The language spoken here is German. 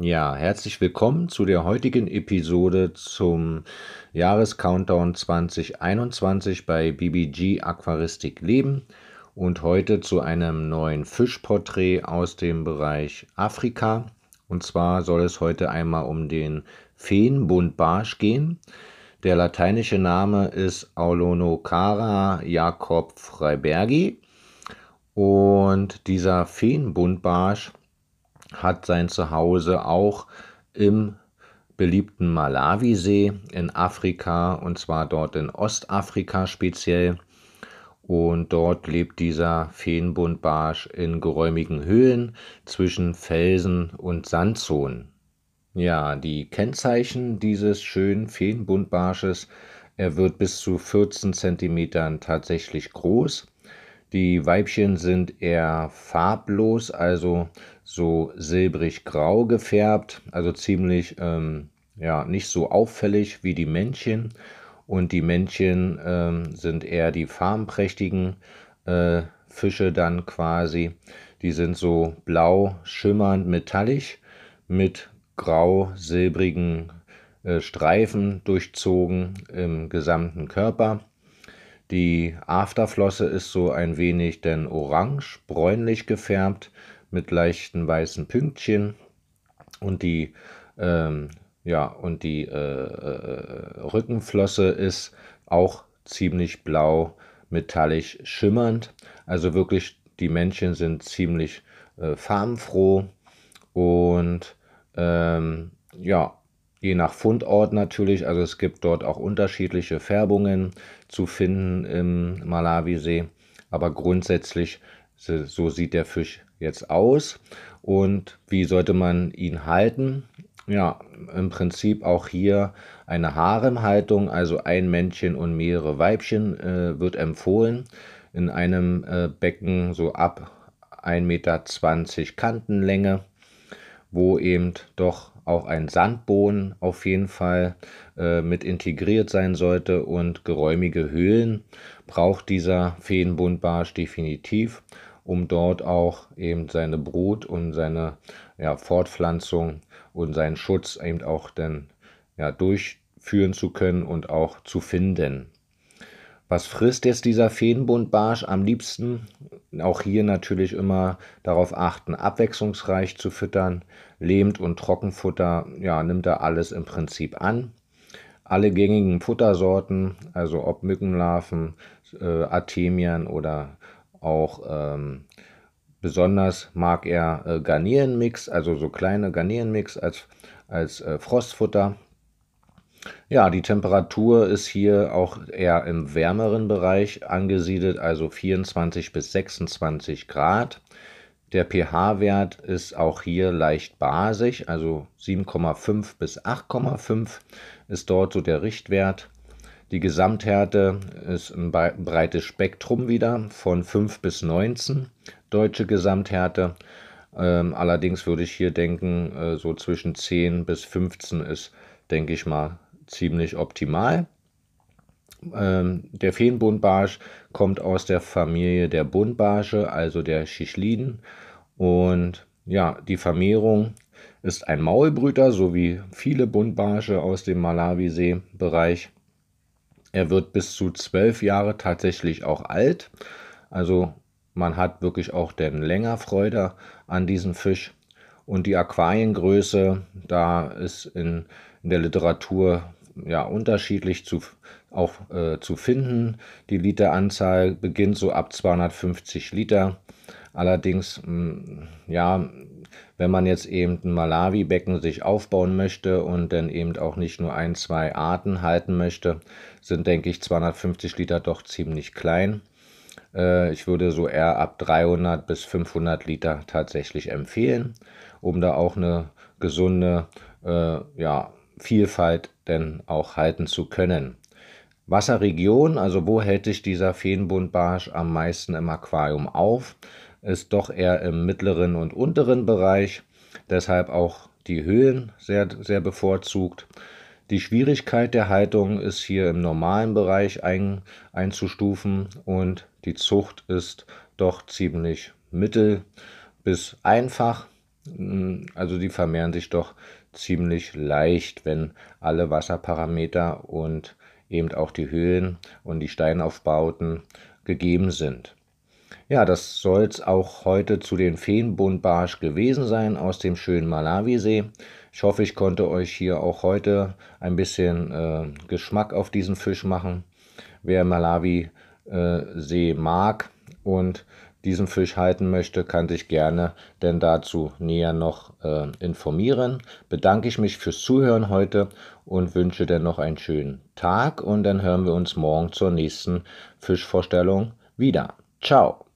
Ja, herzlich willkommen zu der heutigen Episode zum Jahrescountdown 2021 bei BBG Aquaristik Leben und heute zu einem neuen Fischporträt aus dem Bereich Afrika. Und zwar soll es heute einmal um den Feenbuntbarsch gehen. Der lateinische Name ist Aulonocara Jakob Freibergi und dieser Feenbuntbarsch hat sein Zuhause auch im beliebten Malawisee in Afrika und zwar dort in Ostafrika speziell. Und dort lebt dieser Feenbuntbarsch in geräumigen Höhlen zwischen Felsen und Sandzonen. Ja, die Kennzeichen dieses schönen Feenbuntbarsches, er wird bis zu 14 cm tatsächlich groß. Die Weibchen sind eher farblos, also so silbrig-grau gefärbt, also ziemlich ähm, ja, nicht so auffällig wie die Männchen. Und die Männchen ähm, sind eher die farbenprächtigen äh, Fische dann quasi. Die sind so blau, schimmernd, metallisch mit grau-silbrigen äh, Streifen durchzogen im gesamten Körper. Die Afterflosse ist so ein wenig denn orange, bräunlich gefärbt mit leichten weißen Pünktchen und die, ähm, ja, und die äh, äh, Rückenflosse ist auch ziemlich blau, metallisch schimmernd. Also wirklich, die Männchen sind ziemlich äh, farbenfroh und ähm, ja, je nach Fundort natürlich. Also es gibt dort auch unterschiedliche Färbungen zu finden im Malawisee. Aber grundsätzlich, so sieht der Fisch jetzt aus und wie sollte man ihn halten? Ja, im Prinzip auch hier eine Haremhaltung, also ein Männchen und mehrere Weibchen äh, wird empfohlen. In einem äh, Becken so ab 1,20 Meter Kantenlänge, wo eben doch auch ein Sandboden auf jeden Fall äh, mit integriert sein sollte und geräumige Höhlen braucht dieser Feenbuntbarsch definitiv um dort auch eben seine Brut und seine ja, Fortpflanzung und seinen Schutz eben auch dann ja, durchführen zu können und auch zu finden. Was frisst jetzt dieser Feenbuntbarsch am liebsten? Auch hier natürlich immer darauf achten, abwechslungsreich zu füttern. Lehmt- und Trockenfutter, ja, nimmt er alles im Prinzip an. Alle gängigen Futtersorten, also ob Mückenlarven, äh, Artemien oder auch ähm, besonders mag er äh, Garnierenmix, also so kleine Garnierenmix als, als äh, Frostfutter. Ja, die Temperatur ist hier auch eher im wärmeren Bereich angesiedelt, also 24 bis 26 Grad. Der pH-Wert ist auch hier leicht basisch, also 7,5 bis 8,5 ist dort so der Richtwert. Die Gesamthärte ist ein breites Spektrum wieder von 5 bis 19 deutsche Gesamthärte. Ähm, allerdings würde ich hier denken, äh, so zwischen 10 bis 15 ist, denke ich mal, ziemlich optimal. Ähm, der Feenbuntbarsch kommt aus der Familie der Buntbarsche, also der Schichliden. Und ja, die Vermehrung ist ein Maulbrüter, so wie viele Buntbarsche aus dem Malawisee-Bereich. Er wird bis zu zwölf Jahre tatsächlich auch alt. Also man hat wirklich auch denn länger Freude an diesem Fisch. Und die Aquariengröße, da ist in, in der Literatur ja unterschiedlich zu, auch äh, zu finden. Die Literanzahl beginnt so ab 250 Liter. Allerdings, mh, mm, ja, wenn man jetzt eben ein Malawi-Becken sich aufbauen möchte und dann eben auch nicht nur ein, zwei Arten halten möchte, sind, denke ich, 250 Liter doch ziemlich klein. Äh, ich würde so eher ab 300 bis 500 Liter tatsächlich empfehlen, um da auch eine gesunde äh, ja, Vielfalt denn auch halten zu können. Wasserregion, also wo hält sich dieser Feenbuntbarsch am meisten im Aquarium auf? ist doch eher im mittleren und unteren Bereich, deshalb auch die Höhen sehr, sehr bevorzugt. Die Schwierigkeit der Haltung ist hier im normalen Bereich ein, einzustufen und die Zucht ist doch ziemlich mittel bis einfach. also die vermehren sich doch ziemlich leicht, wenn alle Wasserparameter und eben auch die Höhen und die Steinaufbauten gegeben sind. Ja, das soll es auch heute zu den Feenbuntbarsch gewesen sein aus dem schönen Malawisee. Ich hoffe, ich konnte euch hier auch heute ein bisschen äh, Geschmack auf diesen Fisch machen. Wer Malawi-See äh, mag und diesen Fisch halten möchte, kann sich gerne denn dazu näher noch äh, informieren. Bedanke ich mich fürs Zuhören heute und wünsche dann noch einen schönen Tag und dann hören wir uns morgen zur nächsten Fischvorstellung wieder. Ciao!